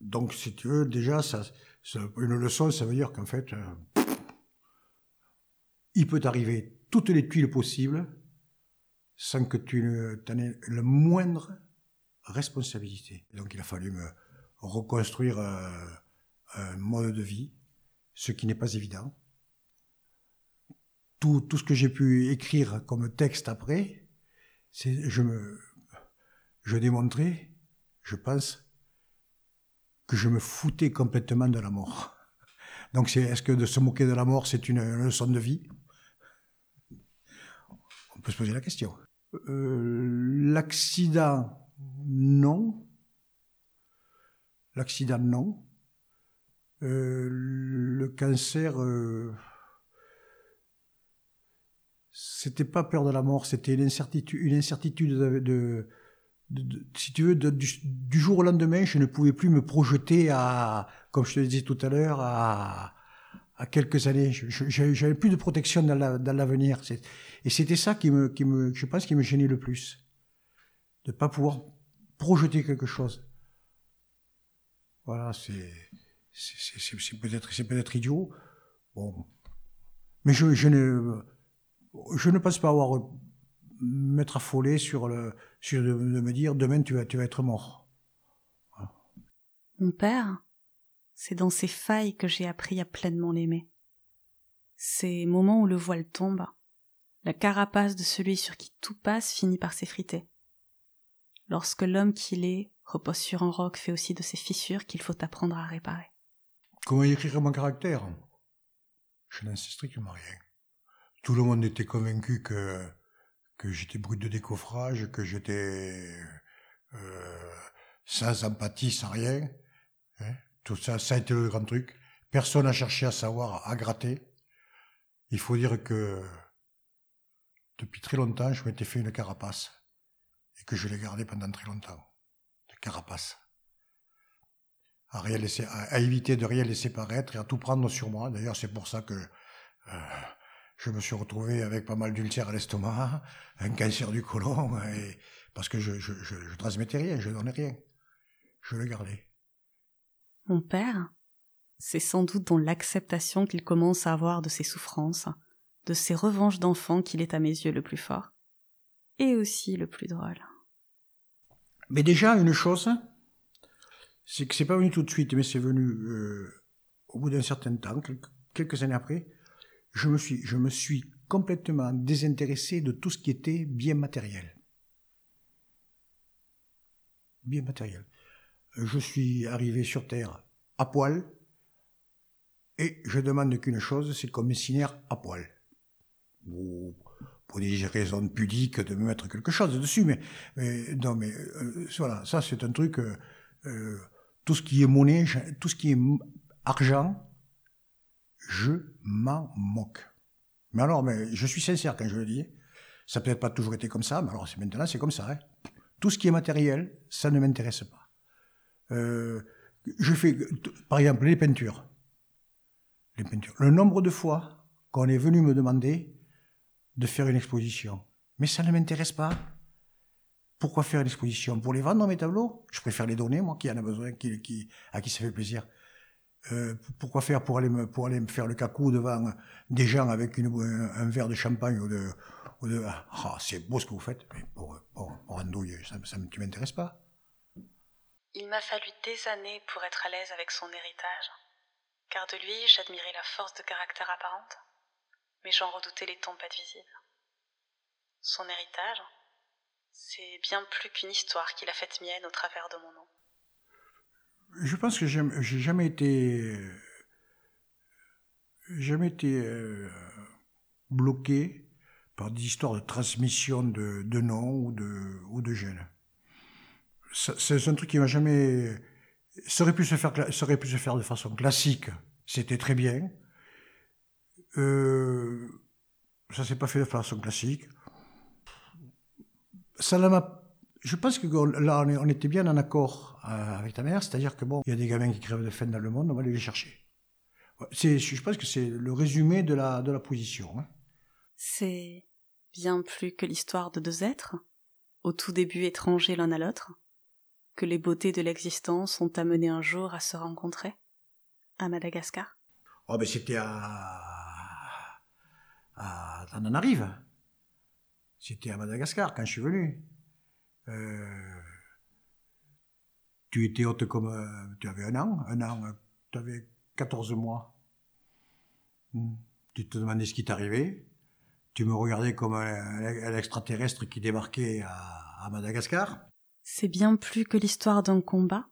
Donc, si tu veux, déjà, ça, une leçon, ça veut dire qu'en fait, euh, il peut t'arriver toutes les tuiles possibles sans que tu n'en aies le moindre responsabilité. Donc, il a fallu me reconstruire un, un mode de vie, ce qui n'est pas évident. Tout, ce que j'ai pu écrire comme texte après, c'est je me je démontrais, je pense, que je me foutais complètement de la mort. Donc est-ce que de se moquer de la mort c'est une, leçon de vie? Peut se poser la question. Euh, l'accident, non. L'accident, non. Euh, le cancer, euh, c'était pas peur de la mort, c'était une incertitude, une incertitude de, si tu veux, du, jour au lendemain, je ne pouvais plus me projeter à, comme je te le disais tout à l'heure, à, à quelques années. J'avais plus de protection dans l'avenir. et c'était ça qui me, qui me, je pense, qui me gênait le plus, de pas pouvoir projeter quelque chose. Voilà, c'est c'est peut-être c'est peut-être idiot. Bon, mais je, je ne je ne pense pas avoir m'être affolé sur le sur de, me dire demain tu vas tu vas être mort. Mon père, c'est dans ces failles que j'ai appris à pleinement l'aimer. Ces moments où le voile tombe, la carapace de celui sur qui tout passe finit par s'effriter. Lorsque l'homme qu'il est repose sur un roc fait aussi de ces fissures qu'il faut apprendre à réparer. Comment écrire mon caractère? Je n'en sais strictement rien. Tout le monde était convaincu que, que j'étais brut de décoffrage, que j'étais euh, sans empathie, sans rien. Hein? Tout ça, ça a été le grand truc. Personne n'a cherché à savoir, à gratter. Il faut dire que depuis très longtemps, je m'étais fait une carapace et que je l'ai gardée pendant très longtemps carapace. À, éviter de rien laisser paraître et à tout prendre sur moi. D'ailleurs, c'est pour ça que euh, je me suis retrouvé avec pas mal d'ulcères à l'estomac, un cancer du côlon, parce que je, je, transmettais rien, je donnais rien. Je le gardais. Mon père, c'est sans doute dans l'acceptation qu'il commence à avoir de ses souffrances, de ses revanches d'enfant qu'il est à mes yeux le plus fort, et aussi le plus drôle. Mais déjà, une chose, c'est que c'est pas venu tout de suite, mais c'est venu euh, au bout d'un certain temps, quelques, années après. Je me suis, je me suis complètement désintéressé de tout ce qui était bien matériel. Bien matériel. Je suis arrivé sur Terre à poil, et je demande qu'une chose, c'est qu'on m'incinère à poil pour des raisons pudiques de me mettre quelque chose dessus, mais, non, mais euh, voilà, ça c'est un truc. Euh, euh, tout ce qui est monnaie, tout ce qui est argent, je m'en moque. Mais alors, mais je suis sincère quand je le dis. Ça peut-être pas toujours été comme ça, mais alors c'est maintenant c'est comme ça. Hein. Tout ce qui est matériel, ça ne m'intéresse pas. Je fais, par exemple, les peintures. Les peintures. Le nombre de fois qu'on est venu me demander de faire une exposition. Mais ça ne m'intéresse pas. Pourquoi faire une exposition? Pour les vendre mes tableaux? Je préfère les donner, moi, qui en a besoin, qui, qui, à qui ça fait plaisir. Euh, pourquoi faire pour aller, me, pour aller me faire le cacou devant des gens avec un, verre de champagne ou de... De ah, c'est beau ce que vous faites, mais pour, pour, pour ça, tu m'intéresses pas. Il m'a fallu des années pour être à l'aise avec son héritage, car de lui j'admirais la force de caractère apparente mais j'en redoutais les tempêtes visibles. Son héritage, c'est bien plus qu'une histoire qu'il a faite mienne au travers de mon nom. Je pense que j'ai jamais été, jamais été euh, bloqué par des histoires de transmission de, noms ou de, ou de gènes. C'est un truc qui m'a jamais... Ça aurait, pu se faire, ça pu se faire de façon classique, c'était très bien. Euh, ça s'est pas fait de façon classique. Ça m'a je pense que là, on était bien en accord euh, avec ta mère, c'est-à-dire que bon, il y a des gamins qui crèvent de faim dans le monde, on va aller les chercher. je pense que c'est le résumé de la, de la position. Hein. C'est bien plus que l'histoire de deux êtres, au tout début étrangers l'un à l'autre, que les beautés de l'existence ont amené un jour à se rencontrer, à Madagascar? Oh, ben c'était à. à. en arrive. C'était à Madagascar quand je suis venu. Euh, tu étais haute comme. Tu avais un an, un an, tu avais 14 mois. Hmm. Tu te demandais ce qui t'arrivait. Tu me regardais comme un, extraterrestre qui débarquait à, Madagascar. C'est bien plus que l'histoire d'un combat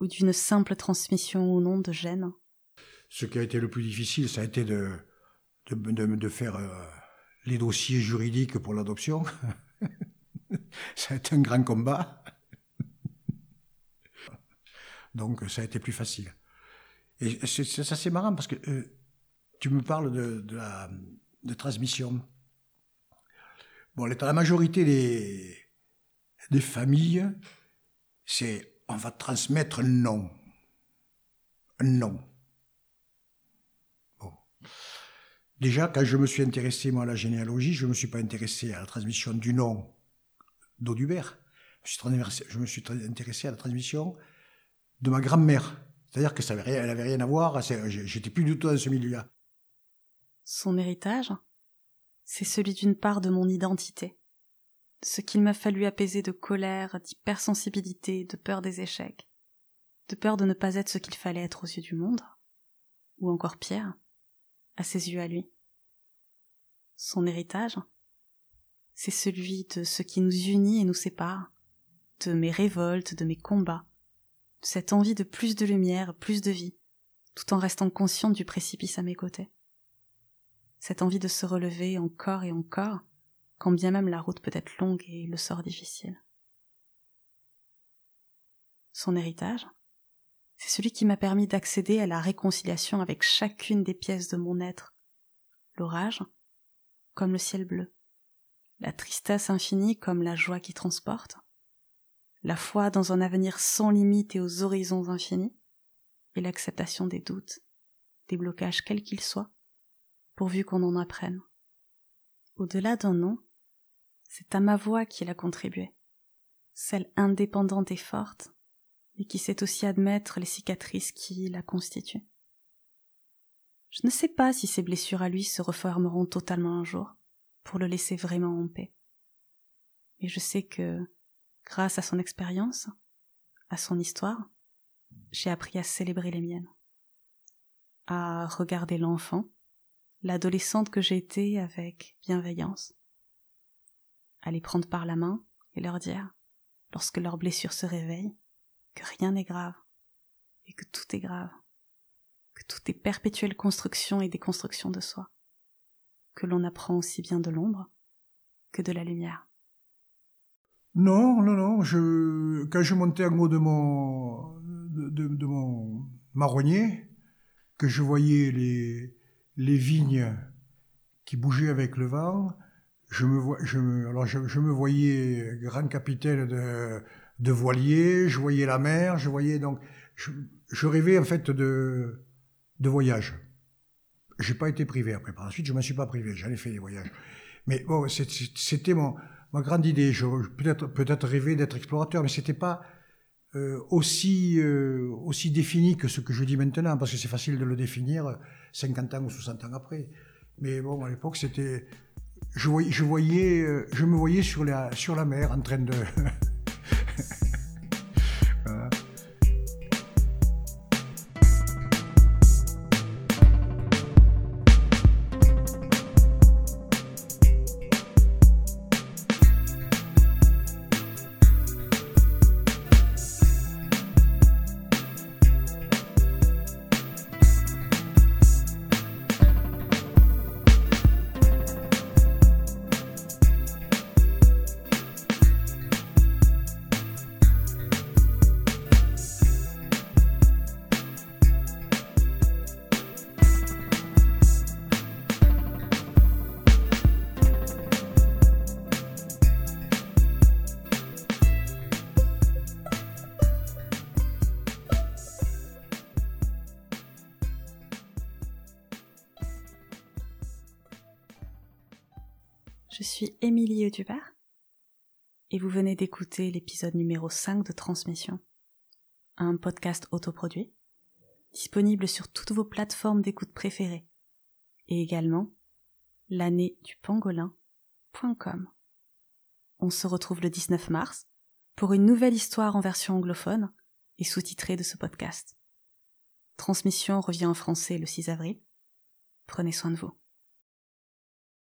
ou d'une simple transmission au nom de gènes. Ce qui a été le plus difficile, ça a été de, de, faire euh, les dossiers juridiques pour l'adoption. ça a été un grand combat. Donc ça a été plus facile. Et c'est assez marrant parce que euh, tu me parles de, de, la transmission. Bon, la majorité des, des familles, c'est on va transmettre un nom. Un nom. Bon. Déjà, quand je me suis intéressé, moi, à la généalogie, je ne me suis pas intéressé à la transmission du nom d'Audubert. Je me suis intéressé à la transmission de ma grand-mère. C'est-à-dire que ça avait rien, elle avait rien à voir. J'étais plus du tout dans ce milieu-là. Son héritage, c'est celui d'une part de mon identité, ce qu'il m'a fallu apaiser de colère, d'hypersensibilité, de peur des échecs, de peur de ne pas être ce qu'il fallait être aux yeux du monde, ou encore pire, à ses yeux à lui. Son héritage, c'est celui de ce qui nous unit et nous sépare, de mes révoltes, de mes combats, de cette envie de plus de lumière, plus de vie, tout en restant consciente du précipice à mes côtés. Cette envie de se relever encore et encore, quand bien même la route peut être longue et le sort difficile. Son héritage, c'est celui qui m'a permis d'accéder à la réconciliation avec chacune des pièces de mon être, l'orage comme le ciel bleu, la tristesse infinie comme la joie qui transporte, la foi dans un avenir sans limite et aux horizons infinis, et l'acceptation des doutes, des blocages quels qu'ils soient, pourvu qu'on en apprenne. Au-delà d'un nom, c'est à ma voix qu'il a contribué, celle indépendante et forte, mais qui sait aussi admettre les cicatrices qui la constituent. Je ne sais pas si ces blessures à lui se reformeront totalement un jour, pour le laisser vraiment en paix. Mais je sais que, grâce à son expérience, à son histoire, j'ai appris à célébrer les miennes, à regarder l'enfant, l'adolescente que j'ai été avec bienveillance, à les prendre par la main et leur dire, lorsque leur blessure se réveille, que rien n'est grave, et que tout est grave, que tout est perpétuelle construction et déconstruction de soi que l'on apprend aussi bien de l'ombre que de la lumière. Non, non, non. Je, quand je montais en haut de mon, de, mon marronnier, que je voyais les, les vignes qui bougeaient avec le vent, je me, je alors je, me voyais grand capitaine de, de voilier, je voyais la mer, je voyais donc, je, je rêvais en fait de, de voyage j'ai pas été privé après. Par la suite, je m'en suis pas privé. J'en ai fait des voyages. Mais bon, c'était mon, ma grande idée. Peut-être peut-être rêver d'être explorateur, mais c'était pas euh, aussi euh, aussi défini que ce que je dis maintenant, parce que c'est facile de le définir 50 ans ou 60 ans après. Mais bon, à l'époque, c'était je voyais, je voyais, euh, je me voyais sur la sur la mer en train de et vous venez d'écouter l'épisode numéro 5 de Transmission, un podcast autoproduit, disponible sur toutes vos plateformes d'écoute préférées et également l'année du pangolin.com. On se retrouve le 19 mars pour une nouvelle histoire en version anglophone et sous-titrée de ce podcast. Transmission revient en français le 6 avril. Prenez soin de vous.